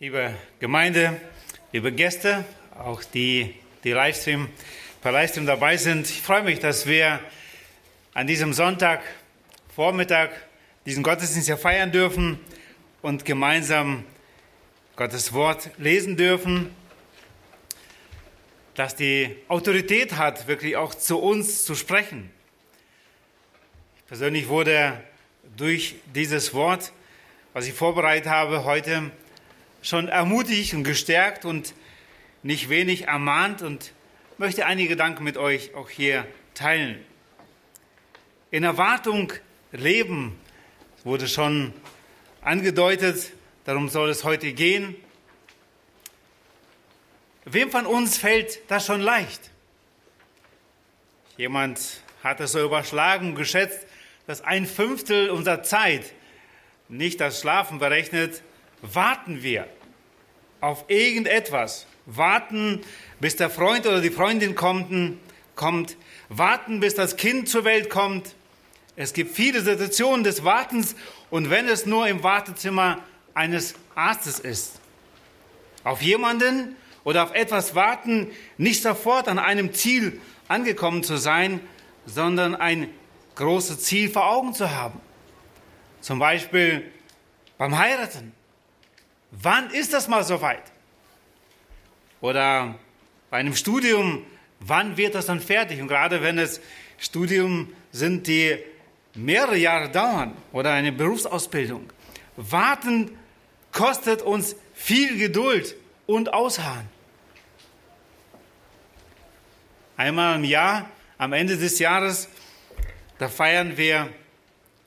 Liebe Gemeinde, liebe Gäste, auch die, die Livestream, per Livestream dabei sind. Ich freue mich, dass wir an diesem Sonntag Vormittag diesen Gottesdienst hier feiern dürfen und gemeinsam Gottes Wort lesen dürfen, dass die Autorität hat, wirklich auch zu uns zu sprechen. Ich persönlich wurde durch dieses Wort, was ich vorbereitet habe, heute schon ermutigt und gestärkt und nicht wenig ermahnt und möchte einige Gedanken mit euch auch hier teilen. In Erwartung leben wurde schon angedeutet, darum soll es heute gehen. Wem von uns fällt das schon leicht? Jemand hat es so überschlagen und geschätzt, dass ein Fünftel unserer Zeit, nicht das Schlafen berechnet, warten wir auf irgendetwas. Warten, bis der Freund oder die Freundin kommt, kommt. Warten, bis das Kind zur Welt kommt. Es gibt viele Situationen des Wartens und wenn es nur im Wartezimmer eines Arztes ist. Auf jemanden oder auf etwas warten, nicht sofort an einem Ziel angekommen zu sein, sondern ein großes Ziel vor Augen zu haben. Zum Beispiel beim Heiraten. Wann ist das mal soweit? Oder bei einem Studium, wann wird das dann fertig? Und gerade wenn es Studium sind, die mehrere Jahre dauern oder eine Berufsausbildung. Warten kostet uns viel Geduld und Ausharren. Einmal im Jahr, am Ende des Jahres, da feiern wir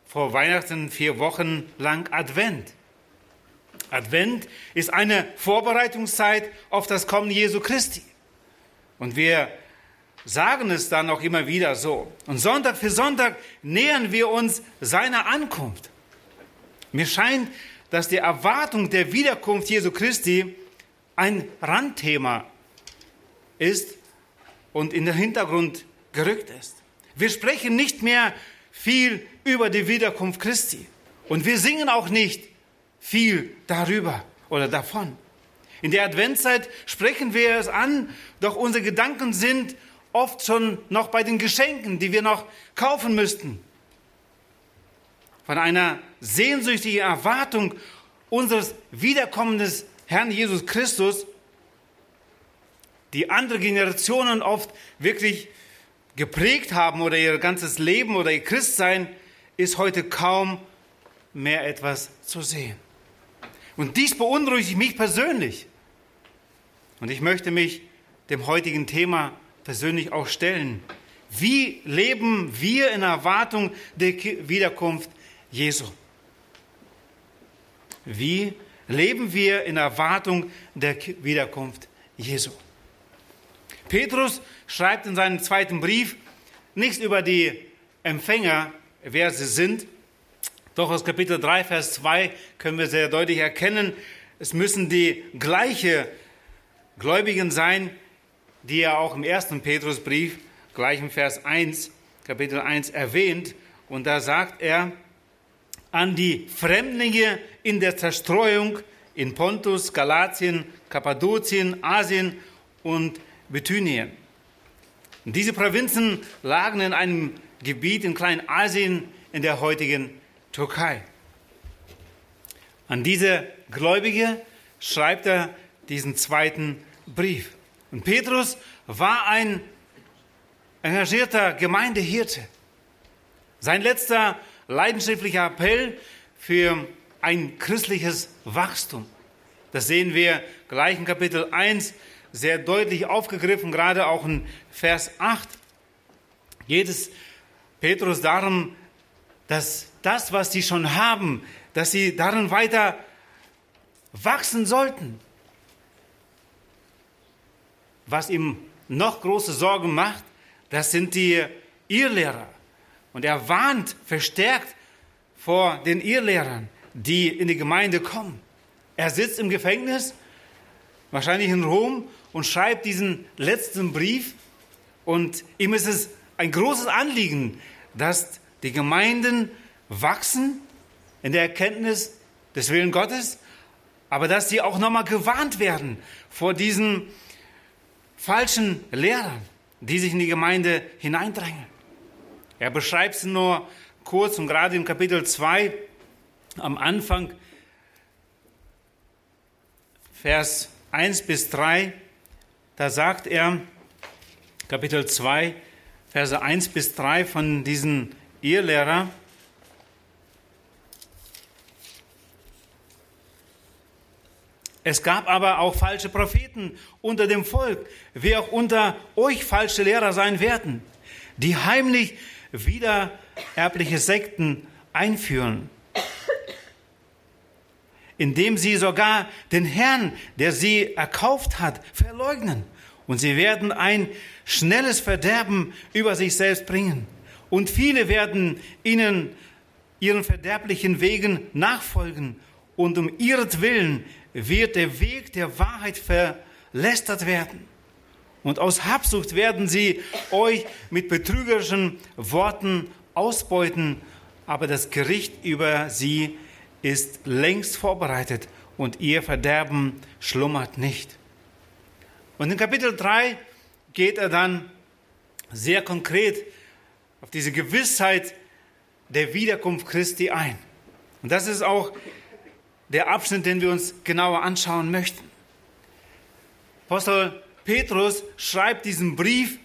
vor Weihnachten vier Wochen lang Advent. Advent ist eine Vorbereitungszeit auf das Kommen Jesu Christi. Und wir sagen es dann auch immer wieder so. Und Sonntag für Sonntag nähern wir uns seiner Ankunft. Mir scheint, dass die Erwartung der Wiederkunft Jesu Christi ein Randthema ist und in den Hintergrund gerückt ist. Wir sprechen nicht mehr viel über die Wiederkunft Christi. Und wir singen auch nicht viel darüber oder davon. In der Adventszeit sprechen wir es an, doch unsere Gedanken sind oft schon noch bei den Geschenken, die wir noch kaufen müssten. Von einer sehnsüchtigen Erwartung unseres Wiederkommens des Herrn Jesus Christus, die andere Generationen oft wirklich geprägt haben oder ihr ganzes Leben oder ihr Christsein, ist heute kaum mehr etwas zu sehen. Und dies beunruhigt mich persönlich. Und ich möchte mich dem heutigen Thema persönlich auch stellen. Wie leben wir in Erwartung der Wiederkunft Jesu? Wie leben wir in Erwartung der Wiederkunft Jesu? Petrus schreibt in seinem zweiten Brief nichts über die Empfänger, wer sie sind, doch aus Kapitel 3, Vers 2 können wir sehr deutlich erkennen, es müssen die gleiche Gläubigen sein, die er auch im ersten Petrusbrief, gleich im Vers 1, Kapitel 1 erwähnt. Und da sagt er, an die Fremdlinge in der Zerstreuung in Pontus, Galatien, Kappadokien, Asien und Bithynien. Diese Provinzen lagen in einem Gebiet in Kleinasien in der heutigen Türkei. An diese Gläubige schreibt er diesen zweiten Brief. Und Petrus war ein engagierter Gemeindehirte. Sein letzter leidenschaftlicher Appell für ein christliches Wachstum. Das sehen wir gleich in Kapitel 1 sehr deutlich aufgegriffen, gerade auch in Vers 8. Geht es Petrus darum, dass das, was sie schon haben, dass sie darin weiter wachsen sollten. Was ihm noch große Sorgen macht, das sind die Irrlehrer. Und er warnt verstärkt vor den Irrlehrern, die in die Gemeinde kommen. Er sitzt im Gefängnis, wahrscheinlich in Rom, und schreibt diesen letzten Brief. Und ihm ist es ein großes Anliegen, dass die Gemeinden wachsen in der Erkenntnis des Willen Gottes, aber dass sie auch nochmal gewarnt werden vor diesen falschen Lehrern, die sich in die Gemeinde hineindrängen. Er beschreibt es nur kurz und gerade im Kapitel 2 am Anfang, Vers 1 bis 3, da sagt er, Kapitel 2, Verse 1 bis 3 von diesen Irrlehrer, Es gab aber auch falsche Propheten unter dem Volk, wie auch unter euch falsche Lehrer sein werden, die heimlich wiedererbliche Sekten einführen, indem sie sogar den Herrn, der sie erkauft hat, verleugnen. Und sie werden ein schnelles Verderben über sich selbst bringen. Und viele werden ihnen ihren verderblichen Wegen nachfolgen und um ihretwillen wird der Weg der Wahrheit verlästert werden. Und aus Habsucht werden sie euch mit betrügerischen Worten ausbeuten, aber das Gericht über sie ist längst vorbereitet und ihr Verderben schlummert nicht. Und in Kapitel 3 geht er dann sehr konkret auf diese Gewissheit der Wiederkunft Christi ein. Und das ist auch der Abschnitt, den wir uns genauer anschauen möchten. Apostel Petrus schreibt diesen Brief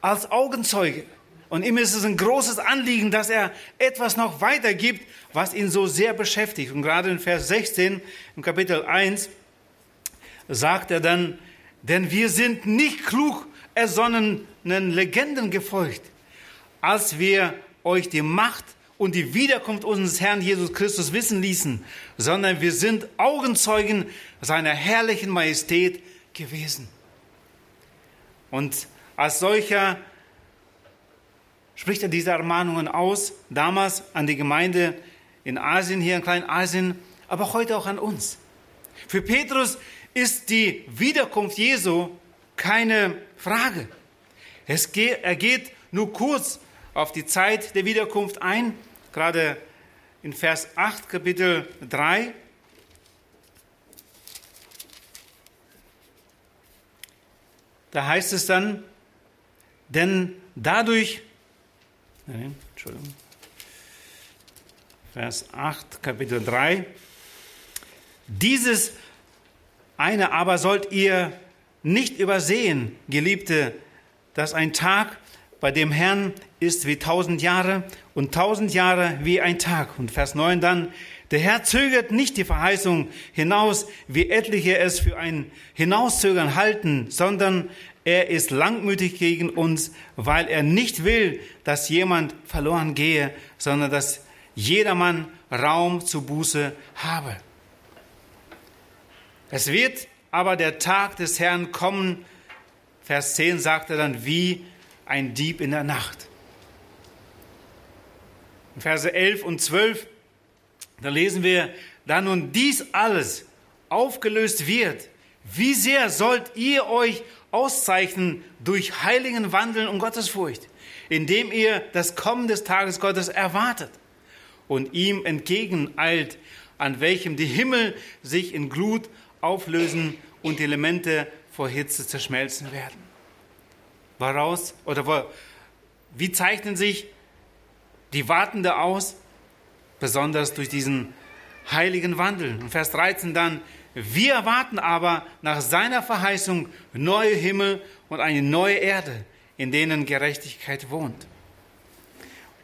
als Augenzeuge. Und ihm ist es ein großes Anliegen, dass er etwas noch weitergibt, was ihn so sehr beschäftigt. Und gerade in Vers 16 im Kapitel 1 sagt er dann, denn wir sind nicht klug ersonnenen Legenden gefolgt, als wir euch die Macht und die Wiederkunft unseres Herrn Jesus Christus wissen ließen, sondern wir sind Augenzeugen seiner herrlichen Majestät gewesen. Und als solcher spricht er diese Ermahnungen aus, damals an die Gemeinde in Asien, hier in Kleinasien, aber heute auch an uns. Für Petrus ist die Wiederkunft Jesu keine Frage. Es geht, er geht nur kurz auf die Zeit der Wiederkunft ein, gerade in Vers 8, Kapitel 3. Da heißt es dann, denn dadurch, nein, Entschuldigung, Vers 8, Kapitel 3, dieses eine aber sollt ihr nicht übersehen, Geliebte, dass ein Tag bei dem Herrn ist wie tausend Jahre und tausend Jahre wie ein Tag. Und Vers 9 dann, der Herr zögert nicht die Verheißung hinaus, wie etliche es für ein Hinauszögern halten, sondern er ist langmütig gegen uns, weil er nicht will, dass jemand verloren gehe, sondern dass jedermann Raum zu Buße habe. Es wird aber der Tag des Herrn kommen, Vers 10 sagt er dann, wie ein Dieb in der Nacht. In Verse 11 und 12, da lesen wir, da nun dies alles aufgelöst wird, wie sehr sollt ihr euch auszeichnen durch heiligen Wandeln und Gottesfurcht, indem ihr das Kommen des Tages Gottes erwartet und ihm entgegeneilt, an welchem die Himmel sich in Glut auflösen und die Elemente vor Hitze zerschmelzen werden. Woraus oder wie zeichnen sich die Wartende aus? Besonders durch diesen heiligen Wandel. Und Vers 13 dann, wir erwarten aber nach seiner Verheißung neue Himmel und eine neue Erde, in denen Gerechtigkeit wohnt.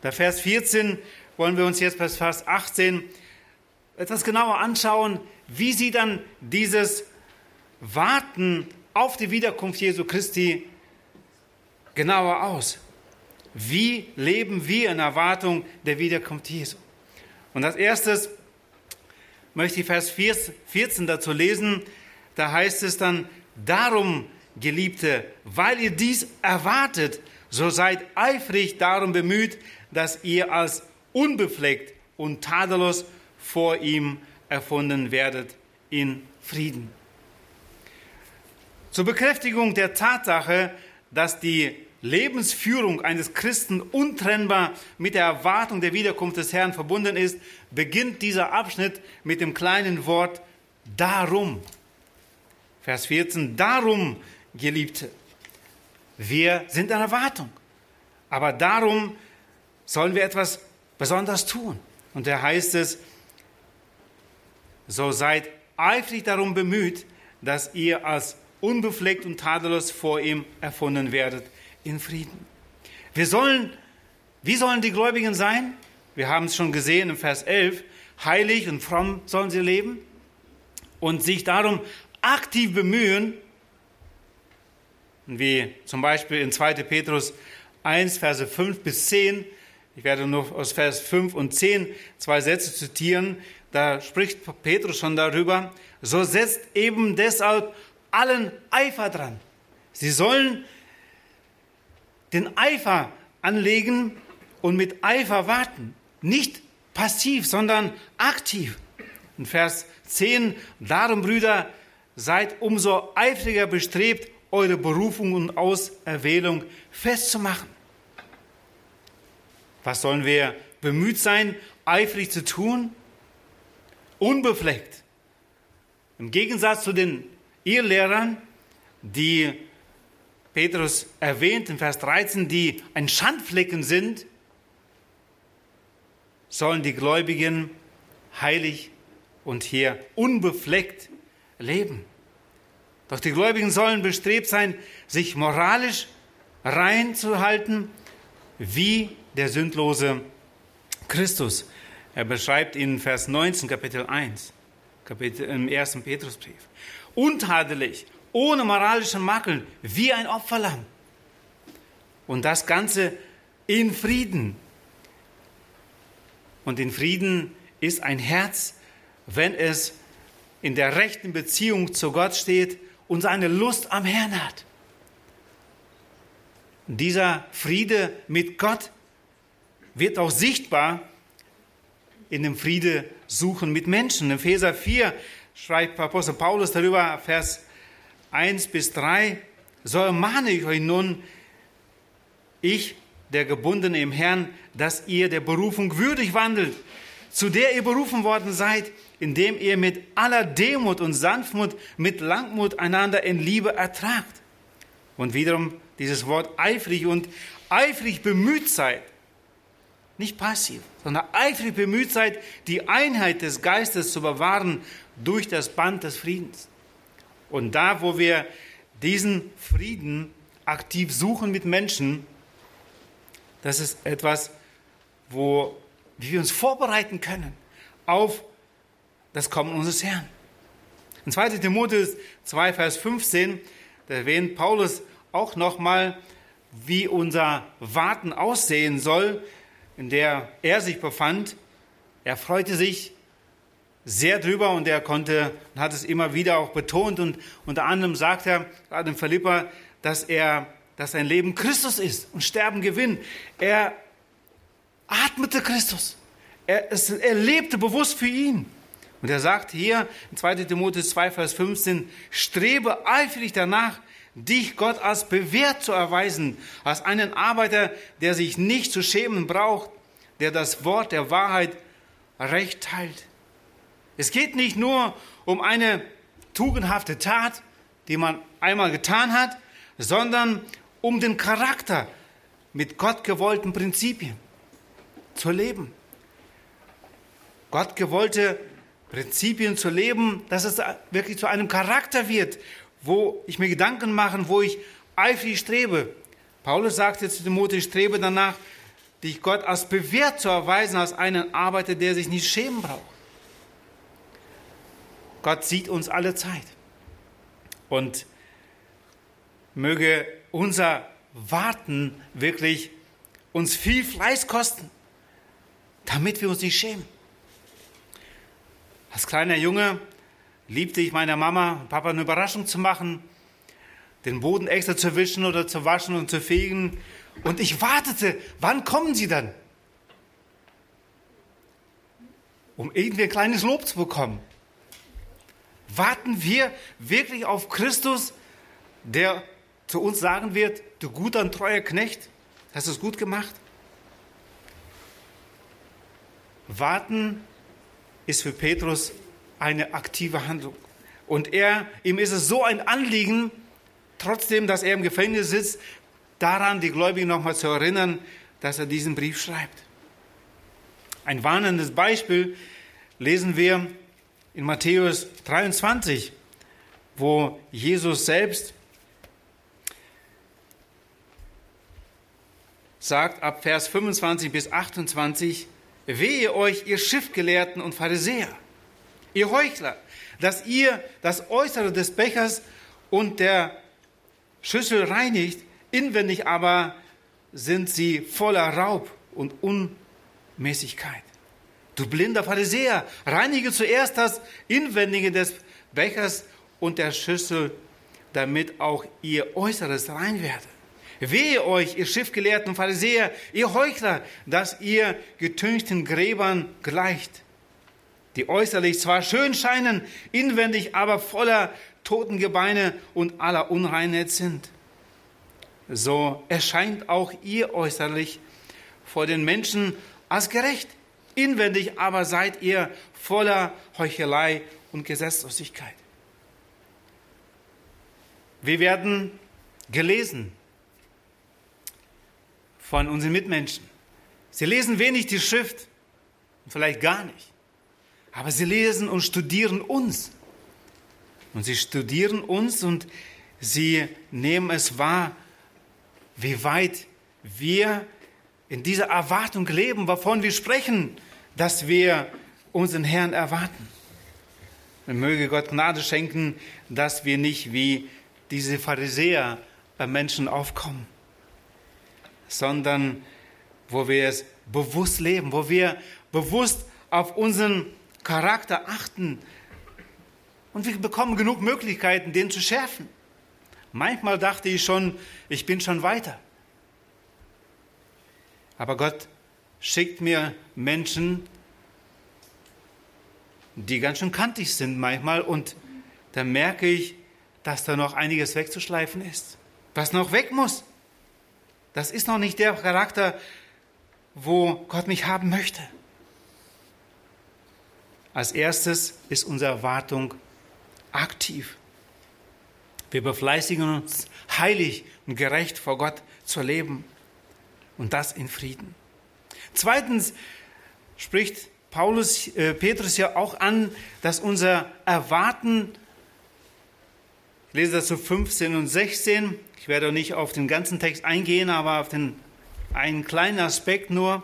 Der Vers 14 wollen wir uns jetzt bis Vers 18 etwas genauer anschauen, wie sieht dann dieses Warten auf die Wiederkunft Jesu Christi genauer aus? Wie leben wir in Erwartung der Wiederkunft Jesu? Und als erstes möchte ich Vers 14 dazu lesen. Da heißt es dann, darum, Geliebte, weil ihr dies erwartet, so seid eifrig darum bemüht, dass ihr als unbefleckt und tadellos vor ihm erfunden werdet in Frieden. Zur Bekräftigung der Tatsache, dass die Lebensführung eines Christen untrennbar mit der Erwartung der Wiederkunft des Herrn verbunden ist, beginnt dieser Abschnitt mit dem kleinen Wort darum, Vers 14, darum, Geliebte, wir sind in Erwartung. Aber darum sollen wir etwas besonders tun. Und da heißt es, so seid eifrig darum bemüht, dass ihr als unbefleckt und tadellos vor ihm erfunden werdet in Frieden. Wir sollen, wie sollen die Gläubigen sein? Wir haben es schon gesehen im Vers 11. Heilig und fromm sollen sie leben und sich darum aktiv bemühen, wie zum Beispiel in 2. Petrus 1, Verse 5 bis 10. Ich werde nur aus Vers 5 und 10 zwei Sätze zitieren. Da spricht Petrus schon darüber. So setzt eben deshalb allen Eifer dran. Sie sollen den Eifer anlegen und mit Eifer warten. Nicht passiv, sondern aktiv. In Vers 10, darum Brüder, seid umso eifriger bestrebt, eure Berufung und Auserwählung festzumachen. Was sollen wir bemüht sein, eifrig zu tun? Unbefleckt. Im Gegensatz zu den Irrlehrern, die Petrus erwähnt in Vers 13, die ein Schandflecken sind, sollen die Gläubigen heilig und hier unbefleckt leben. Doch die Gläubigen sollen bestrebt sein, sich moralisch reinzuhalten, wie der sündlose Christus. Er beschreibt in Vers 19, Kapitel 1, Kapitel, im ersten Petrusbrief. Untadelig, ohne moralischen Makel, wie ein Opferlamm. Und das Ganze in Frieden. Und in Frieden ist ein Herz, wenn es in der rechten Beziehung zu Gott steht und seine Lust am Herrn hat. Dieser Friede mit Gott wird auch sichtbar in dem Friede suchen mit Menschen. In Epheser 4 schreibt Apostel Paulus darüber, Vers 1 bis 3, so ermahne ich euch nun, ich, der Gebundene im Herrn, dass ihr der Berufung würdig wandelt, zu der ihr berufen worden seid, indem ihr mit aller Demut und Sanftmut, mit Langmut einander in Liebe ertragt. Und wiederum dieses Wort eifrig und eifrig bemüht seid. Nicht passiv, sondern eifrig bemüht seid, die Einheit des Geistes zu bewahren durch das Band des Friedens. Und da, wo wir diesen Frieden aktiv suchen mit Menschen, das ist etwas, wo wir uns vorbereiten können auf das Kommen unseres Herrn. In 2. Timotheus 2, Vers 15, da erwähnt Paulus auch nochmal, wie unser Warten aussehen soll, in der er sich befand. Er freute sich sehr drüber und er konnte, hat es immer wieder auch betont und unter anderem sagt er, gerade in Philippa, dass er, dass sein Leben Christus ist und Sterben Gewinn. Er atmete Christus. Er, es, er lebte bewusst für ihn. Und er sagt hier in 2 Timotheus 2, Vers 15, strebe eifrig danach, dich Gott als bewährt zu erweisen, als einen Arbeiter, der sich nicht zu schämen braucht, der das Wort der Wahrheit recht teilt. Es geht nicht nur um eine tugendhafte Tat, die man einmal getan hat, sondern um den Charakter mit Gott gewollten Prinzipien zu leben. Gott gewollte Prinzipien zu leben, dass es wirklich zu einem Charakter wird, wo ich mir Gedanken mache, wo ich eifrig strebe. Paulus sagte zu Timotheus, strebe danach, dich Gott als bewährt zu erweisen, als einen Arbeiter, der sich nicht schämen braucht. Gott sieht uns alle Zeit. Und möge unser Warten wirklich uns viel Fleiß kosten, damit wir uns nicht schämen. Als kleiner Junge liebte ich meiner Mama und Papa eine Überraschung zu machen, den Boden extra zu wischen oder zu waschen und zu fegen. Und ich wartete, wann kommen sie dann? Um irgendwie ein kleines Lob zu bekommen. Warten wir wirklich auf Christus, der zu uns sagen wird, du guter und treuer Knecht, hast du es gut gemacht? Warten ist für Petrus eine aktive Handlung. Und er, ihm ist es so ein Anliegen, trotzdem, dass er im Gefängnis sitzt, daran die Gläubigen nochmal zu erinnern, dass er diesen Brief schreibt. Ein warnendes Beispiel lesen wir in Matthäus 23, wo Jesus selbst sagt ab Vers 25 bis 28, wehe euch, ihr Schriftgelehrten und Pharisäer, ihr Heuchler, dass ihr das Äußere des Bechers und der Schüssel reinigt, inwendig aber sind sie voller Raub und Unmäßigkeit. Du blinder Pharisäer, reinige zuerst das Inwendige des Bechers und der Schüssel, damit auch ihr Äußeres rein werde. Wehe euch, ihr Schiffgelehrten Pharisäer, ihr Heuchler, dass ihr getünchten Gräbern gleicht, die äußerlich zwar schön scheinen, inwendig aber voller Totengebeine und aller Unreinheit sind. So erscheint auch ihr äußerlich vor den Menschen als gerecht, inwendig aber seid ihr voller Heuchelei und Gesetzlosigkeit. Wir werden gelesen von unseren Mitmenschen. Sie lesen wenig die Schrift, vielleicht gar nicht, aber sie lesen und studieren uns. Und sie studieren uns und sie nehmen es wahr, wie weit wir in dieser Erwartung leben, wovon wir sprechen, dass wir unseren Herrn erwarten. Und möge Gott Gnade schenken, dass wir nicht wie diese Pharisäer bei Menschen aufkommen, sondern wo wir es bewusst leben, wo wir bewusst auf unseren Charakter achten. Und wir bekommen genug Möglichkeiten, den zu schärfen. Manchmal dachte ich schon, ich bin schon weiter. Aber Gott schickt mir Menschen, die ganz schön kantig sind manchmal und dann merke ich, dass da noch einiges wegzuschleifen ist, was noch weg muss. Das ist noch nicht der Charakter, wo Gott mich haben möchte. Als erstes ist unsere Erwartung aktiv. Wir befleißigen uns, heilig und gerecht vor Gott zu leben und das in Frieden. Zweitens spricht Paulus, äh, Petrus ja auch an, dass unser Erwarten, ich lese das zu 15 und 16, ich werde nicht auf den ganzen Text eingehen, aber auf den, einen kleinen Aspekt nur,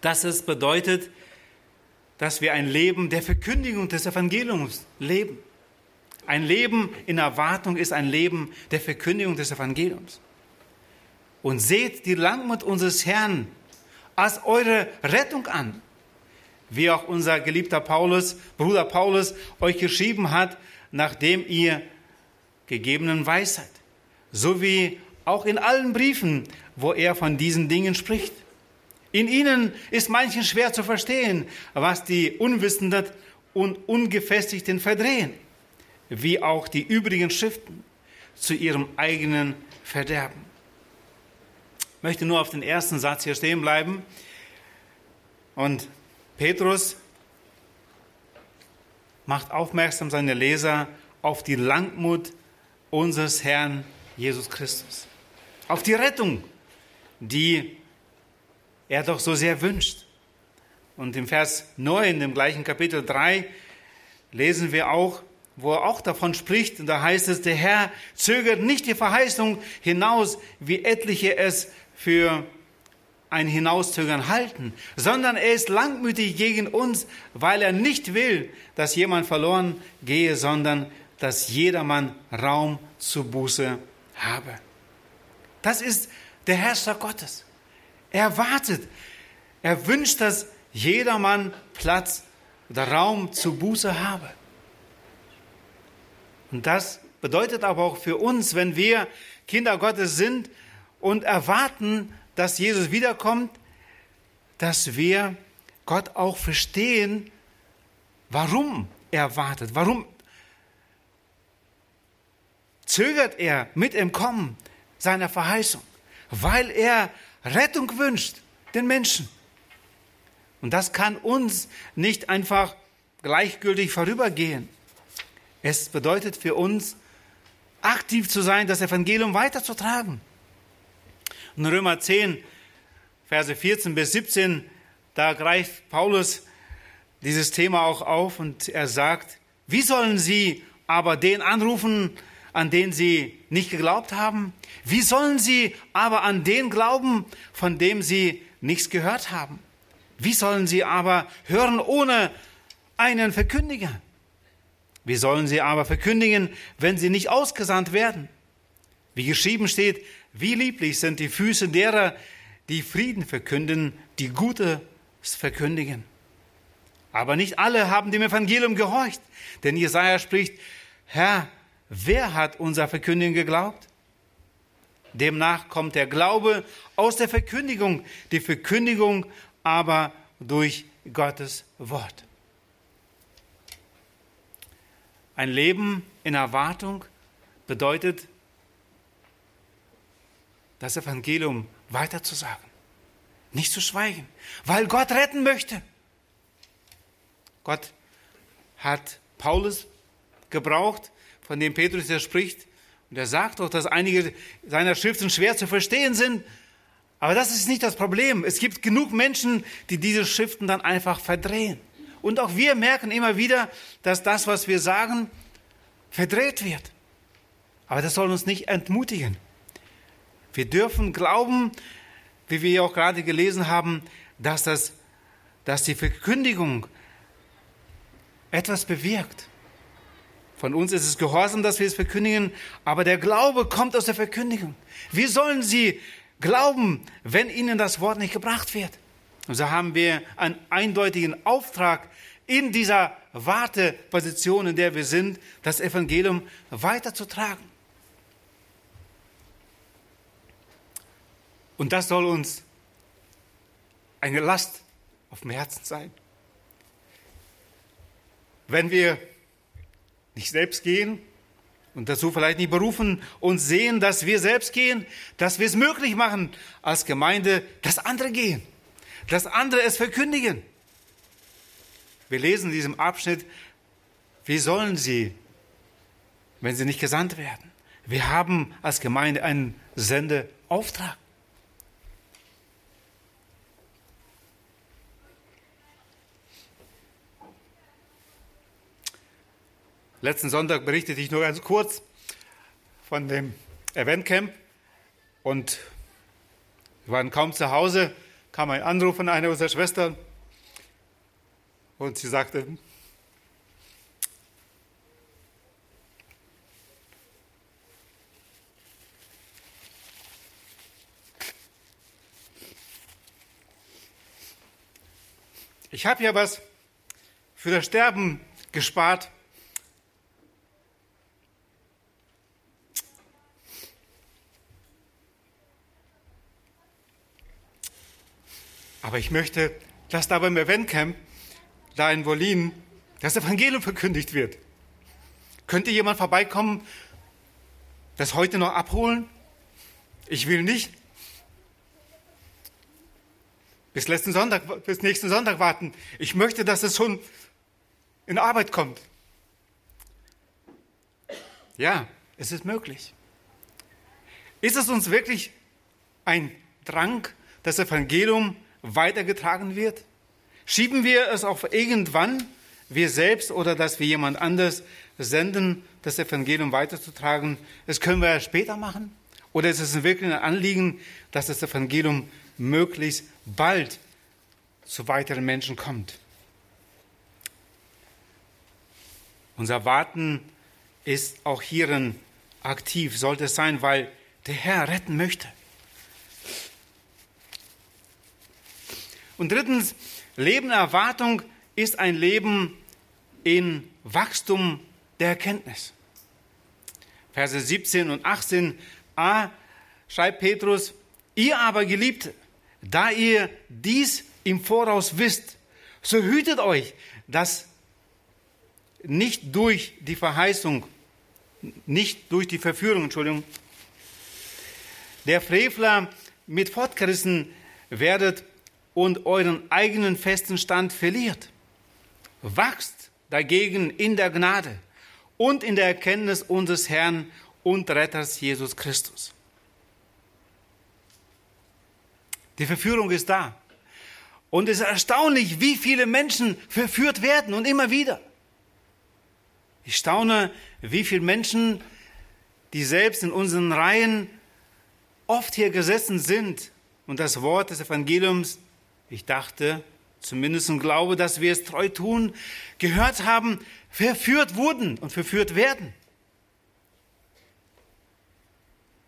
dass es bedeutet, dass wir ein Leben der Verkündigung des Evangeliums leben. Ein Leben in Erwartung ist ein Leben der Verkündigung des Evangeliums. Und seht die Langmut unseres Herrn als eure Rettung an, wie auch unser geliebter Paulus, Bruder Paulus, euch geschrieben hat, nachdem ihr gegebenen Weisheit so wie auch in allen Briefen, wo er von diesen Dingen spricht. In ihnen ist manchen schwer zu verstehen, was die Unwissenden und Ungefestigten verdrehen, wie auch die übrigen Schriften zu ihrem eigenen Verderben. Möchte nur auf den ersten Satz hier stehen bleiben. Und Petrus macht aufmerksam seine Leser auf die Langmut unseres Herrn Jesus Christus. Auf die Rettung, die er doch so sehr wünscht. Und im Vers 9, im gleichen Kapitel 3, lesen wir auch, wo er auch davon spricht, und da heißt es, der Herr zögert nicht die Verheißung hinaus, wie etliche es für ein Hinauszögern halten, sondern er ist langmütig gegen uns, weil er nicht will, dass jemand verloren gehe, sondern dass jedermann Raum zur Buße habe. Das ist der Herrscher Gottes. Er wartet. Er wünscht, dass jedermann Platz oder Raum zur Buße habe. Und das bedeutet aber auch für uns, wenn wir Kinder Gottes sind und erwarten, dass Jesus wiederkommt, dass wir Gott auch verstehen, warum er wartet, warum zögert er mit dem Kommen seiner Verheißung, weil er Rettung wünscht den Menschen. Und das kann uns nicht einfach gleichgültig vorübergehen. Es bedeutet für uns, aktiv zu sein, das Evangelium weiterzutragen. In Römer 10, Verse 14 bis 17, da greift Paulus dieses Thema auch auf und er sagt, wie sollen sie aber den anrufen, an den sie nicht geglaubt haben? Wie sollen sie aber an den glauben, von dem sie nichts gehört haben? Wie sollen sie aber hören ohne einen Verkündiger? Wie sollen sie aber verkündigen, wenn sie nicht ausgesandt werden? Wie geschrieben steht, wie lieblich sind die Füße derer, die Frieden verkünden, die Gutes verkündigen. Aber nicht alle haben dem Evangelium gehorcht, denn Jesaja spricht, Herr, wer hat unser Verkündigen geglaubt? Demnach kommt der Glaube aus der Verkündigung, die Verkündigung aber durch Gottes Wort. Ein Leben in Erwartung bedeutet, das Evangelium weiterzusagen, nicht zu schweigen, weil Gott retten möchte. Gott hat Paulus gebraucht, von dem Petrus ja spricht, und er sagt auch, dass einige seiner Schriften schwer zu verstehen sind. Aber das ist nicht das Problem. Es gibt genug Menschen, die diese Schriften dann einfach verdrehen. Und auch wir merken immer wieder, dass das, was wir sagen, verdreht wird. Aber das soll uns nicht entmutigen. Wir dürfen glauben, wie wir auch gerade gelesen haben, dass, das, dass die Verkündigung etwas bewirkt. Von uns ist es Gehorsam, dass wir es verkündigen, aber der Glaube kommt aus der Verkündigung. Wie sollen sie glauben, wenn ihnen das Wort nicht gebracht wird? Und so haben wir einen eindeutigen Auftrag in dieser Warteposition, in der wir sind, das Evangelium weiterzutragen. Und das soll uns eine Last auf dem Herzen sein. Wenn wir nicht selbst gehen und dazu vielleicht nicht berufen und sehen, dass wir selbst gehen, dass wir es möglich machen als Gemeinde, dass andere gehen, dass andere es verkündigen. Wir lesen in diesem Abschnitt, wie sollen sie, wenn sie nicht gesandt werden? Wir haben als Gemeinde einen Sendeauftrag. Letzten Sonntag berichtete ich nur ganz kurz von dem Eventcamp und wir waren kaum zu Hause, kam ein Anruf von einer unserer Schwestern und sie sagte, ich habe ja was für das Sterben gespart. Aber ich möchte, dass da beim Eventcamp, da in Wolin, das Evangelium verkündigt wird. Könnte jemand vorbeikommen, das heute noch abholen? Ich will nicht. Bis, letzten Sonntag, bis nächsten Sonntag warten. Ich möchte, dass es schon in Arbeit kommt. Ja, es ist möglich. Ist es uns wirklich ein Drang, das Evangelium weitergetragen wird? Schieben wir es auf irgendwann, wir selbst oder dass wir jemand anders senden, das Evangelium weiterzutragen? Das können wir später machen? Oder ist es wirklich ein Anliegen, dass das Evangelium möglichst bald zu weiteren Menschen kommt? Unser Warten ist auch hierin aktiv, sollte es sein, weil der Herr retten möchte. Und drittens, Leben Erwartung ist ein Leben in Wachstum der Erkenntnis. Verse 17 und 18a schreibt Petrus, ihr aber Geliebte, da ihr dies im Voraus wisst, so hütet euch, dass nicht durch die Verheißung, nicht durch die Verführung, Entschuldigung, der Frevler mit fortgerissen werdet und euren eigenen festen Stand verliert. Wachst dagegen in der Gnade und in der Erkenntnis unseres Herrn und Retters Jesus Christus. Die Verführung ist da. Und es ist erstaunlich, wie viele Menschen verführt werden und immer wieder. Ich staune, wie viele Menschen, die selbst in unseren Reihen oft hier gesessen sind und das Wort des Evangeliums, ich dachte, zumindest und glaube, dass wir es treu tun, gehört haben, verführt wurden und verführt werden.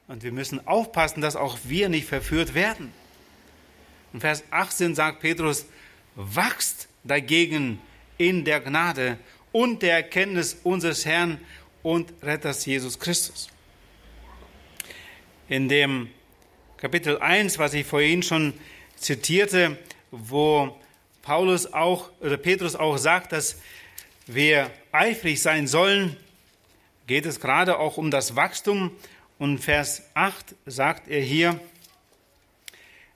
Und wir müssen aufpassen, dass auch wir nicht verführt werden. In Vers 18 sagt Petrus, wachst dagegen in der Gnade und der Erkenntnis unseres Herrn und Retters Jesus Christus. In dem Kapitel 1, was ich vorhin schon zitierte, wo Paulus auch oder Petrus auch sagt, dass wir eifrig sein sollen, geht es gerade auch um das Wachstum. Und Vers 8 sagt er hier,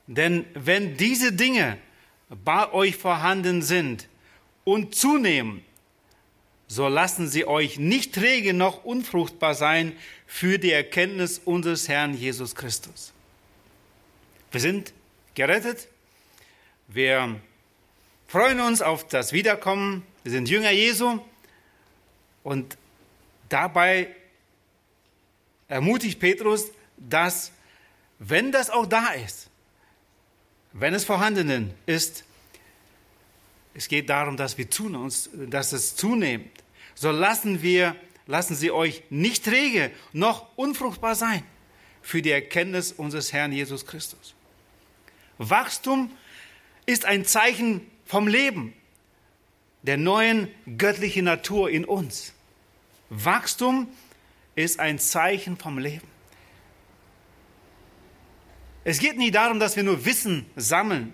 denn wenn diese Dinge bei euch vorhanden sind und zunehmen, so lassen sie euch nicht träge noch unfruchtbar sein für die Erkenntnis unseres Herrn Jesus Christus. Wir sind gerettet, wir freuen uns auf das Wiederkommen, wir sind Jünger Jesu und dabei ermutigt Petrus, dass, wenn das auch da ist, wenn es vorhanden ist, es geht darum, dass wir tun uns, dass es zunehmend. So lassen wir, lassen Sie euch nicht träge noch unfruchtbar sein für die Erkenntnis unseres Herrn Jesus Christus. Wachstum ist ein Zeichen vom Leben, der neuen göttlichen Natur in uns. Wachstum ist ein Zeichen vom Leben. Es geht nicht darum, dass wir nur Wissen sammeln.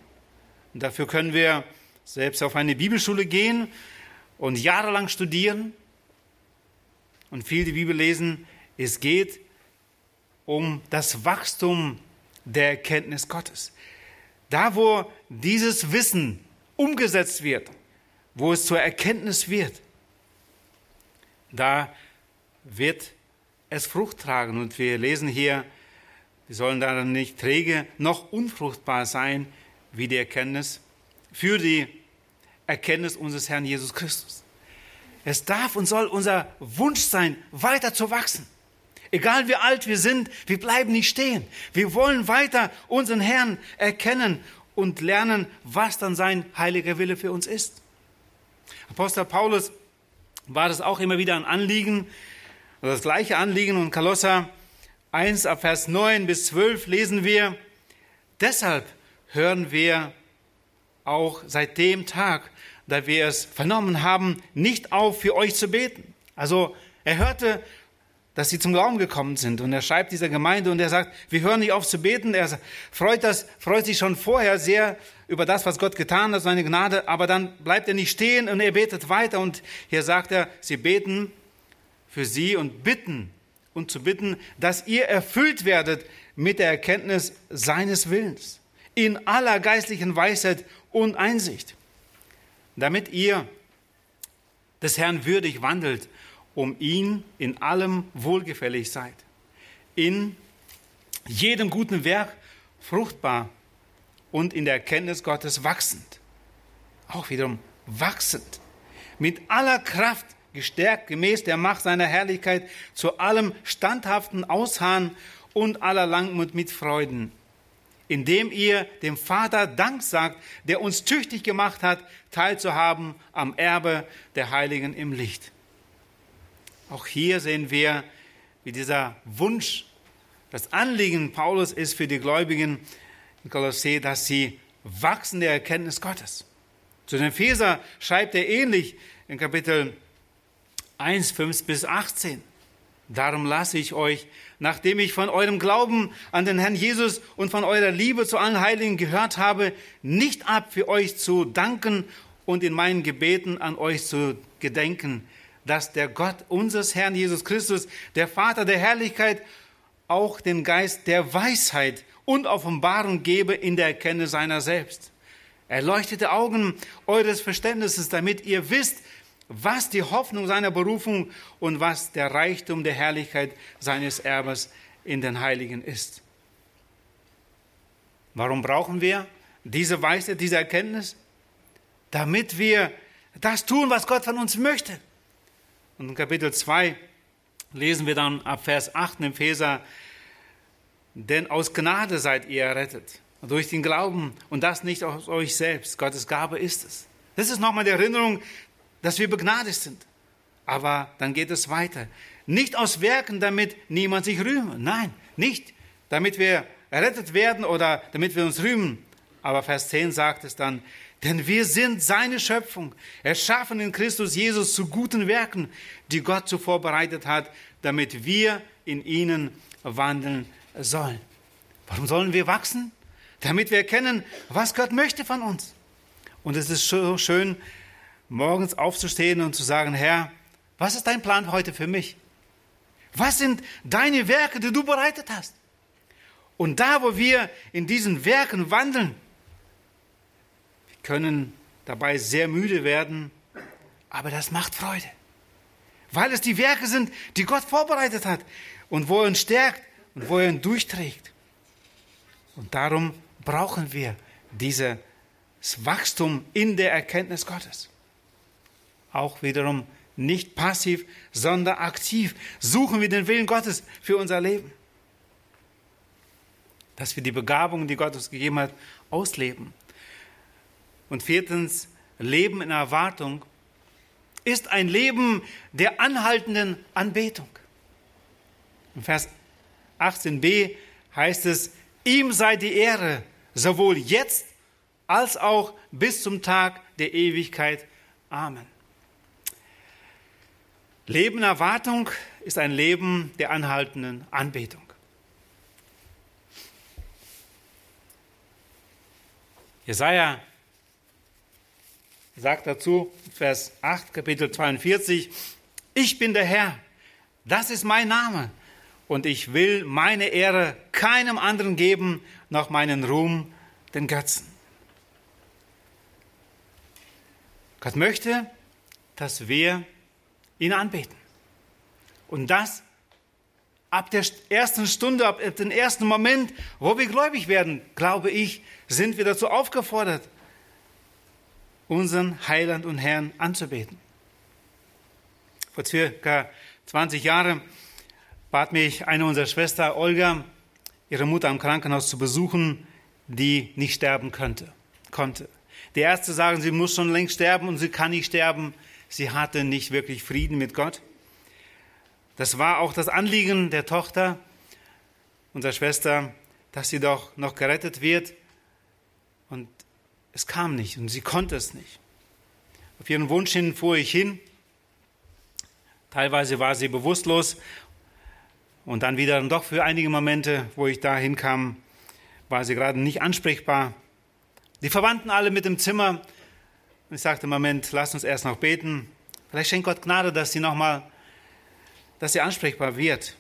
Dafür können wir selbst auf eine Bibelschule gehen und jahrelang studieren und viel die Bibel lesen. Es geht um das Wachstum der Erkenntnis Gottes. Da, wo dieses Wissen umgesetzt wird, wo es zur Erkenntnis wird, da wird es Frucht tragen. Und wir lesen hier, wir sollen daran nicht träge noch unfruchtbar sein, wie die Erkenntnis, für die Erkenntnis unseres Herrn Jesus Christus. Es darf und soll unser Wunsch sein, weiter zu wachsen. Egal wie alt wir sind, wir bleiben nicht stehen. Wir wollen weiter unseren Herrn erkennen und lernen, was dann sein heiliger Wille für uns ist. Apostel Paulus war das auch immer wieder ein Anliegen, das gleiche Anliegen und Kolosser 1 ab Vers 9 bis 12 lesen wir, deshalb hören wir auch seit dem Tag, da wir es vernommen haben, nicht auf, für euch zu beten. Also er hörte, dass sie zum Glauben gekommen sind. Und er schreibt dieser Gemeinde und er sagt, wir hören nicht auf zu beten. Er freut, das, freut sich schon vorher sehr über das, was Gott getan hat, seine Gnade. Aber dann bleibt er nicht stehen und er betet weiter. Und hier sagt er, sie beten für sie und bitten und zu bitten, dass ihr erfüllt werdet mit der Erkenntnis seines Willens, in aller geistlichen Weisheit und Einsicht, damit ihr des Herrn würdig wandelt, um ihn in allem wohlgefällig seid, in jedem guten Werk fruchtbar und in der Erkenntnis Gottes wachsend, auch wiederum wachsend, mit aller Kraft gestärkt gemäß der Macht seiner Herrlichkeit zu allem standhaften Ausharren und aller Langmut mit Freuden, indem ihr dem Vater Dank sagt, der uns tüchtig gemacht hat, teilzuhaben am Erbe der Heiligen im Licht. Auch hier sehen wir, wie dieser Wunsch, das Anliegen Paulus ist für die Gläubigen in Kolossee, dass sie wachsen der Erkenntnis Gottes. Zu den Epheser schreibt er ähnlich in Kapitel 1, 5 bis 18. Darum lasse ich euch, nachdem ich von eurem Glauben an den Herrn Jesus und von eurer Liebe zu allen Heiligen gehört habe, nicht ab, für euch zu danken und in meinen Gebeten an euch zu gedenken, dass der Gott unseres Herrn Jesus Christus, der Vater der Herrlichkeit, auch den Geist der Weisheit und Offenbarung gebe in der Erkenntnis seiner selbst. Erleuchtete Augen eures Verständnisses, damit ihr wisst, was die Hoffnung seiner Berufung und was der Reichtum der Herrlichkeit seines Erbes in den Heiligen ist. Warum brauchen wir diese Weisheit, diese Erkenntnis? Damit wir das tun, was Gott von uns möchte. Und in Kapitel 2 lesen wir dann ab Vers 8 im Epheser, denn aus Gnade seid ihr errettet, durch den Glauben und das nicht aus euch selbst. Gottes Gabe ist es. Das ist nochmal die Erinnerung, dass wir begnadigt sind. Aber dann geht es weiter. Nicht aus Werken, damit niemand sich rühme. Nein, nicht damit wir errettet werden oder damit wir uns rühmen. Aber Vers 10 sagt es dann, denn wir sind seine Schöpfung, erschaffen in Christus Jesus zu guten Werken, die Gott zuvor bereitet hat, damit wir in ihnen wandeln sollen. Warum sollen wir wachsen? Damit wir erkennen, was Gott möchte von uns. Und es ist so schön, morgens aufzustehen und zu sagen, Herr, was ist dein Plan heute für mich? Was sind deine Werke, die du bereitet hast? Und da, wo wir in diesen Werken wandeln, können dabei sehr müde werden, aber das macht Freude. Weil es die Werke sind, die Gott vorbereitet hat und wo er uns stärkt und wo er uns durchträgt. Und darum brauchen wir dieses Wachstum in der Erkenntnis Gottes. Auch wiederum nicht passiv, sondern aktiv suchen wir den Willen Gottes für unser Leben. Dass wir die Begabungen, die Gott uns gegeben hat, ausleben. Und viertens, Leben in Erwartung ist ein Leben der anhaltenden Anbetung. In Vers 18b heißt es, ihm sei die Ehre, sowohl jetzt als auch bis zum Tag der Ewigkeit. Amen. Leben in Erwartung ist ein Leben der anhaltenden Anbetung. Jesaja sagt dazu, Vers 8, Kapitel 42, ich bin der Herr, das ist mein Name, und ich will meine Ehre keinem anderen geben, noch meinen Ruhm den Götzen. Gott möchte, dass wir ihn anbeten. Und das ab der ersten Stunde, ab dem ersten Moment, wo wir gläubig werden, glaube ich, sind wir dazu aufgefordert, unseren Heiland und Herrn anzubeten. Vor circa 20 Jahren bat mich eine unserer Schwester Olga, ihre Mutter am Krankenhaus zu besuchen, die nicht sterben könnte, konnte. Die Ärzte sagen, sie muss schon längst sterben und sie kann nicht sterben sie hatte nicht wirklich Frieden mit Gott. Das war auch das Anliegen der Tochter, unserer Schwester, dass sie doch noch gerettet wird. Es kam nicht und sie konnte es nicht. Auf ihren Wunsch hin fuhr ich hin. Teilweise war sie bewusstlos und dann wieder doch für einige Momente, wo ich da hinkam, war sie gerade nicht ansprechbar. Die Verwandten alle mit dem Zimmer und ich sagte, Moment, lass uns erst noch beten. Vielleicht schenkt Gott Gnade, dass sie nochmal, dass sie ansprechbar wird.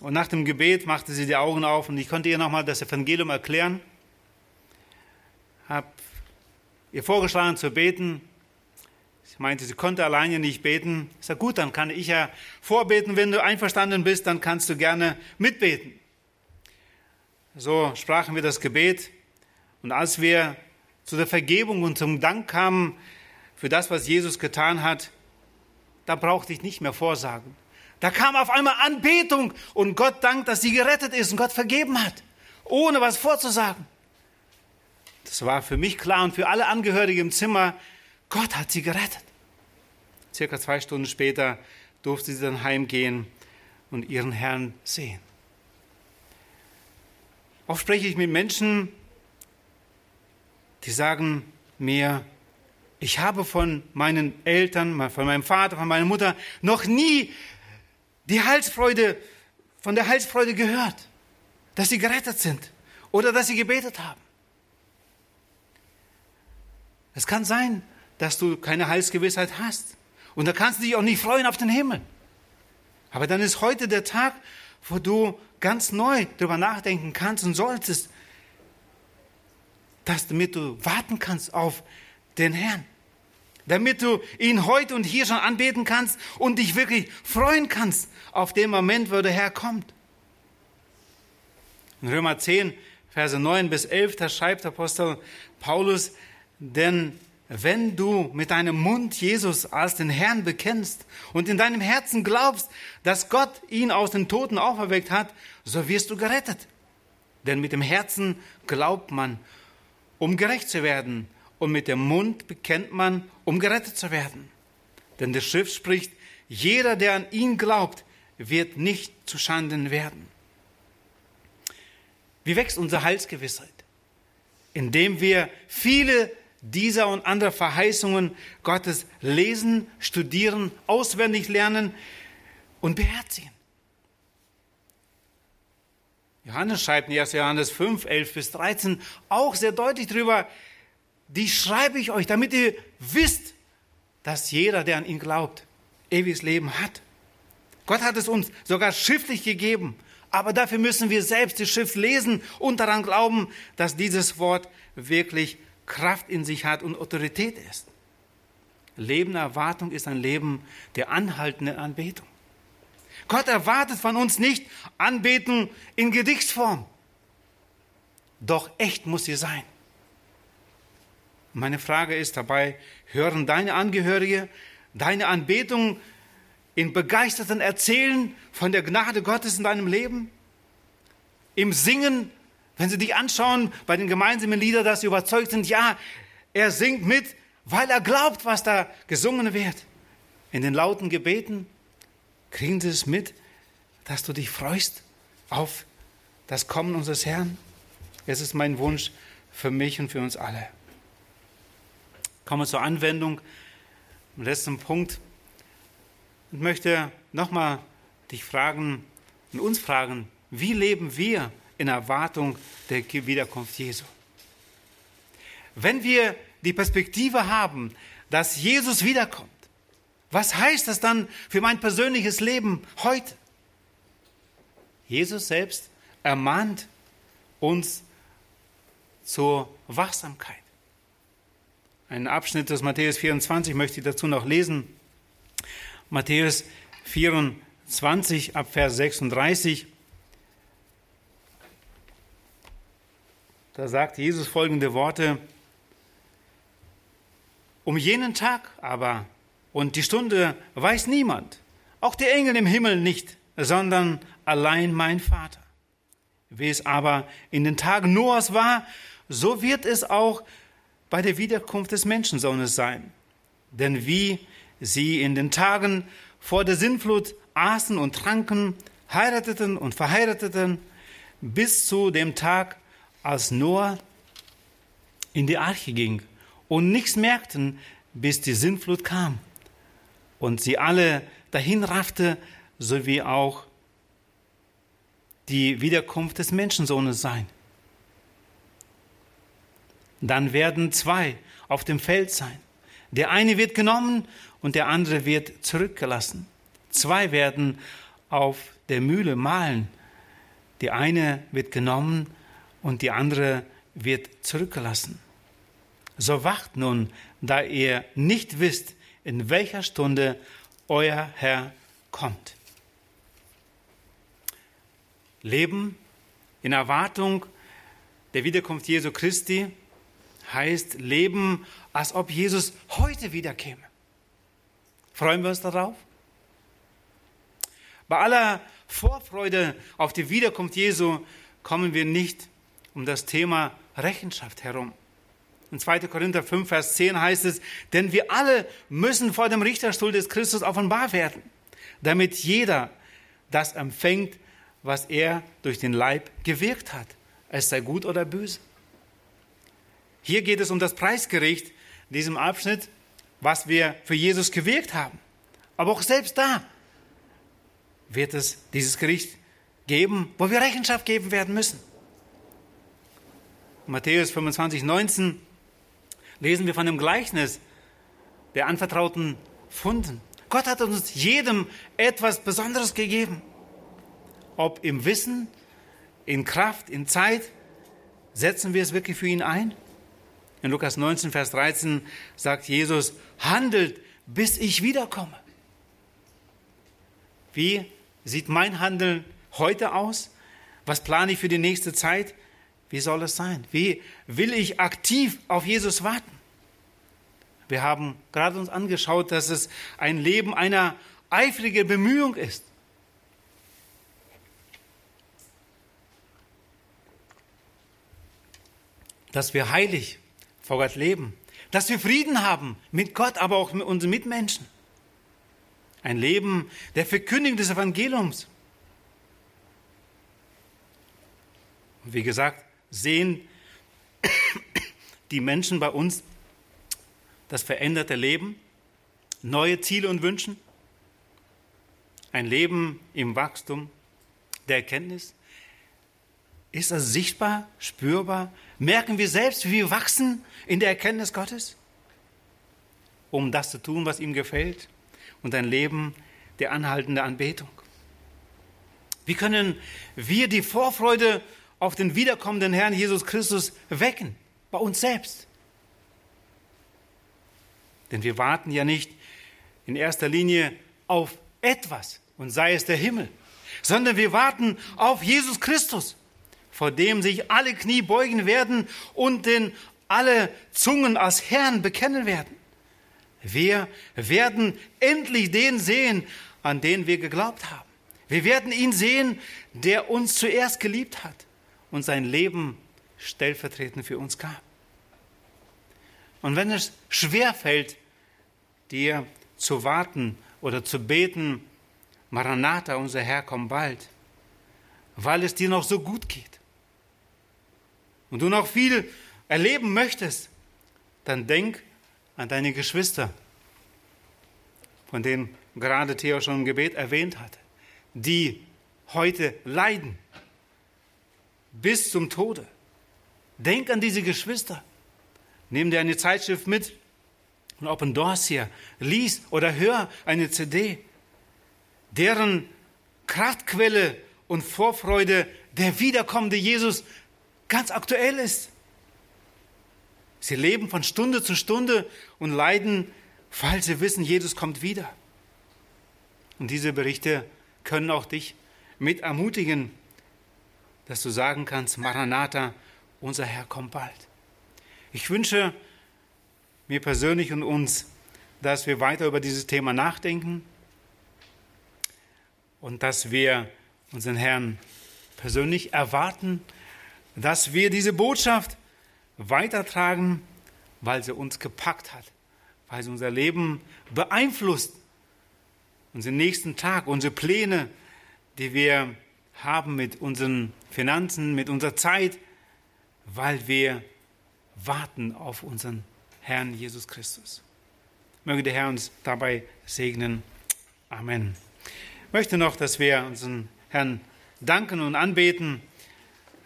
Und nach dem Gebet machte sie die Augen auf und ich konnte ihr nochmal das Evangelium erklären. Habe ihr vorgeschlagen zu beten. Sie meinte, sie konnte alleine nicht beten. Ich sage, gut, dann kann ich ja vorbeten. Wenn du einverstanden bist, dann kannst du gerne mitbeten. So sprachen wir das Gebet. Und als wir zu der Vergebung und zum Dank kamen für das, was Jesus getan hat, da brauchte ich nicht mehr Vorsagen. Da kam auf einmal Anbetung und Gott dankt, dass sie gerettet ist und Gott vergeben hat, ohne was vorzusagen. Das war für mich klar und für alle Angehörigen im Zimmer, Gott hat sie gerettet. Circa zwei Stunden später durfte sie dann heimgehen und ihren Herrn sehen. Oft spreche ich mit Menschen, die sagen mir, ich habe von meinen Eltern, von meinem Vater, von meiner Mutter noch nie die Heilsfreude, von der Heilsfreude gehört, dass sie gerettet sind oder dass sie gebetet haben. Es kann sein, dass du keine Heilsgewissheit hast. Und da kannst du dich auch nicht freuen auf den Himmel. Aber dann ist heute der Tag, wo du ganz neu darüber nachdenken kannst und solltest, dass damit du warten kannst auf den Herrn. damit du ihn heute und hier schon anbeten kannst und dich wirklich freuen kannst auf den Moment, wo der Herr kommt. In Römer 10, Verse 9 bis 11, da schreibt Apostel Paulus, denn wenn du mit deinem Mund Jesus als den Herrn bekennst und in deinem Herzen glaubst, dass Gott ihn aus den Toten auferweckt hat, so wirst du gerettet. Denn mit dem Herzen glaubt man, um gerecht zu werden, und mit dem Mund bekennt man, um gerettet zu werden. Denn die Schrift spricht, jeder, der an ihn glaubt, wird nicht zu Schanden werden. Wie wächst unsere Heilsgewissheit? Indem wir viele dieser und anderer Verheißungen Gottes lesen, studieren, auswendig lernen und beherzigen. Johannes schreibt in 1. Johannes 5, 11 bis 13 auch sehr deutlich darüber, die schreibe ich euch, damit ihr wisst, dass jeder, der an ihn glaubt, ewiges Leben hat. Gott hat es uns sogar schriftlich gegeben, aber dafür müssen wir selbst die Schrift lesen und daran glauben, dass dieses Wort wirklich Kraft in sich hat und Autorität ist. Leben Erwartung ist ein Leben der anhaltenden Anbetung. Gott erwartet von uns nicht Anbetung in Gedichtsform. Doch echt muss sie sein. Meine Frage ist dabei, hören deine Angehörige deine Anbetung in begeisterten Erzählen von der Gnade Gottes in deinem Leben? Im Singen wenn Sie dich anschauen bei den gemeinsamen Liedern, dass Sie überzeugt sind, ja, er singt mit, weil er glaubt, was da gesungen wird. In den lauten Gebeten kriegen Sie es mit, dass du dich freust auf das Kommen unseres Herrn. Es ist mein Wunsch für mich und für uns alle. Kommen wir zur Anwendung. Im letzten Punkt. Ich möchte nochmal dich fragen und uns fragen, wie leben wir in Erwartung der Wiederkunft Jesu. Wenn wir die Perspektive haben, dass Jesus wiederkommt, was heißt das dann für mein persönliches Leben heute? Jesus selbst ermahnt uns zur Wachsamkeit. Einen Abschnitt aus Matthäus 24 möchte ich dazu noch lesen. Matthäus 24 ab Vers 36. Da sagt Jesus folgende Worte. Um jenen Tag aber und die Stunde weiß niemand, auch die Engel im Himmel nicht, sondern allein mein Vater. Wie es aber in den Tagen Noahs war, so wird es auch bei der Wiederkunft des Menschensohnes sein. Denn wie sie in den Tagen vor der Sintflut aßen und tranken, heirateten und verheirateten, bis zu dem Tag, als Noah in die Arche ging und nichts merkten, bis die Sintflut kam und sie alle dahin raffte, sowie auch die Wiederkunft des Menschensohnes sein. Dann werden zwei auf dem Feld sein. Der eine wird genommen und der andere wird zurückgelassen. Zwei werden auf der Mühle mahlen. Die eine wird genommen und die andere wird zurückgelassen. So wacht nun, da ihr nicht wisst, in welcher Stunde euer Herr kommt. Leben in Erwartung der Wiederkunft Jesu Christi heißt leben, als ob Jesus heute wiederkäme. Freuen wir uns darauf? Bei aller Vorfreude auf die Wiederkunft Jesu kommen wir nicht um das Thema Rechenschaft herum. In 2. Korinther 5, Vers 10 heißt es, denn wir alle müssen vor dem Richterstuhl des Christus offenbar werden, damit jeder das empfängt, was er durch den Leib gewirkt hat, es sei gut oder böse. Hier geht es um das Preisgericht in diesem Abschnitt, was wir für Jesus gewirkt haben. Aber auch selbst da wird es dieses Gericht geben, wo wir Rechenschaft geben werden müssen. Matthäus 25, 19 lesen wir von dem Gleichnis der anvertrauten Funden. Gott hat uns jedem etwas Besonderes gegeben. Ob im Wissen, in Kraft, in Zeit, setzen wir es wirklich für ihn ein? In Lukas 19, Vers 13 sagt Jesus, handelt, bis ich wiederkomme. Wie sieht mein Handeln heute aus? Was plane ich für die nächste Zeit? Wie soll es sein? Wie will ich aktiv auf Jesus warten? Wir haben gerade uns angeschaut, dass es ein Leben einer eifrigen Bemühung ist. Dass wir heilig vor Gott leben, dass wir Frieden haben mit Gott, aber auch mit unseren Mitmenschen. Ein Leben der Verkündigung des Evangeliums. Und wie gesagt, sehen die Menschen bei uns das veränderte Leben, neue Ziele und Wünsche, ein Leben im Wachstum der Erkenntnis. Ist das sichtbar, spürbar? Merken wir selbst, wie wir wachsen in der Erkenntnis Gottes? Um das zu tun, was ihm gefällt und ein Leben der anhaltenden Anbetung. Wie können wir die Vorfreude auf den wiederkommenden Herrn Jesus Christus wecken? Bei uns selbst. Denn wir warten ja nicht in erster Linie auf etwas, und sei es der Himmel, sondern wir warten auf Jesus Christus, vor dem sich alle Knie beugen werden und den alle Zungen als Herrn bekennen werden. Wir werden endlich den sehen, an den wir geglaubt haben. Wir werden ihn sehen, der uns zuerst geliebt hat und sein Leben stellvertretend für uns gab. Und wenn es schwer fällt, dir zu warten oder zu beten, Maranatha, unser Herr, komm bald, weil es dir noch so gut geht und du noch viel erleben möchtest, dann denk an deine Geschwister, von denen gerade Theo schon im Gebet erwähnt hatte, die heute leiden bis zum Tode. Denk an diese Geschwister. Nimm dir eine Zeitschrift mit und Open Doors hier, lies oder hör eine CD, deren Kraftquelle und Vorfreude der wiederkommende Jesus ganz aktuell ist. Sie leben von Stunde zu Stunde und leiden, weil sie wissen, Jesus kommt wieder. Und diese Berichte können auch dich mit ermutigen, dass du sagen kannst, Maranatha, unser Herr kommt bald. Ich wünsche mir persönlich und uns, dass wir weiter über dieses Thema nachdenken und dass wir unseren Herrn persönlich erwarten, dass wir diese Botschaft weitertragen, weil sie uns gepackt hat, weil sie unser Leben beeinflusst, unseren nächsten Tag, unsere Pläne, die wir haben mit unseren Finanzen, mit unserer Zeit, weil wir warten auf unseren Herrn Jesus Christus. Möge der Herr uns dabei segnen. Amen. Ich möchte noch, dass wir unseren Herrn danken und anbeten,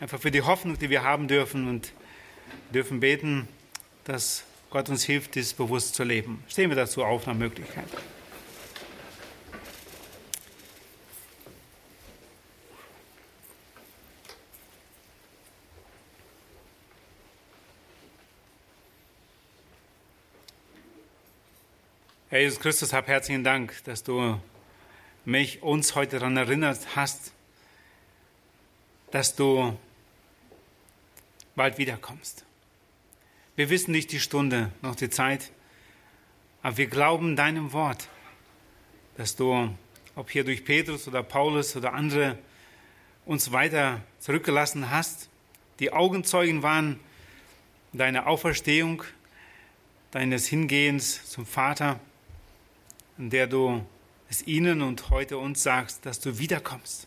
einfach für die Hoffnung, die wir haben dürfen und dürfen beten, dass Gott uns hilft, dies bewusst zu leben. Stehen wir dazu auf nach Möglichkeit. Herr Jesus Christus, hab herzlichen Dank, dass du mich, uns heute daran erinnert hast, dass du bald wiederkommst. Wir wissen nicht die Stunde noch die Zeit, aber wir glauben deinem Wort, dass du, ob hier durch Petrus oder Paulus oder andere, uns weiter zurückgelassen hast, die Augenzeugen waren deiner Auferstehung, deines Hingehens zum Vater in der du es ihnen und heute uns sagst, dass du wiederkommst.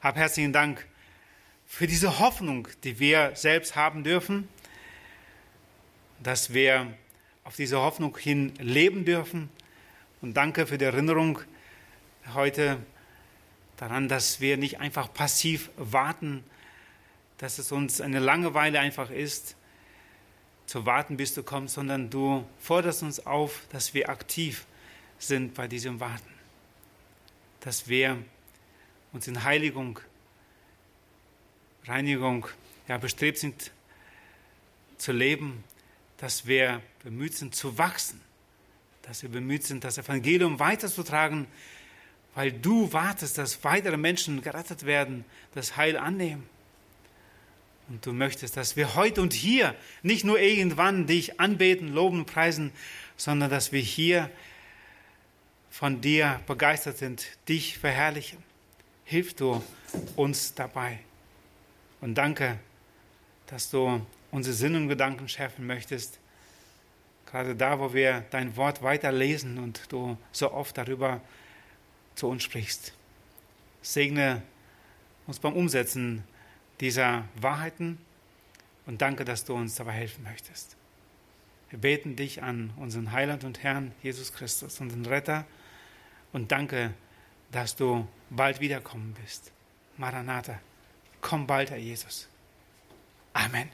Hab herzlichen Dank für diese Hoffnung, die wir selbst haben dürfen, dass wir auf diese Hoffnung hin leben dürfen. Und danke für die Erinnerung heute daran, dass wir nicht einfach passiv warten, dass es uns eine Langeweile einfach ist, zu warten, bis du kommst, sondern du forderst uns auf, dass wir aktiv sind bei diesem Warten. Dass wir uns in Heiligung, Reinigung ja, bestrebt sind, zu leben, dass wir bemüht sind zu wachsen, dass wir bemüht sind, das Evangelium weiterzutragen, weil du wartest, dass weitere Menschen gerettet werden, das Heil annehmen. Und du möchtest, dass wir heute und hier nicht nur irgendwann dich anbeten, loben, preisen, sondern dass wir hier von dir begeistert sind, dich verherrlichen. Hilf du uns dabei. Und danke, dass du unsere Sinn und Gedanken schärfen möchtest. Gerade da, wo wir dein Wort weiterlesen und du so oft darüber zu uns sprichst. Segne uns beim Umsetzen dieser Wahrheiten und danke, dass du uns dabei helfen möchtest. Wir beten dich an, unseren Heiland und Herrn Jesus Christus, unseren Retter, und danke, dass du bald wiederkommen bist. Maranatha, komm bald, Herr Jesus. Amen.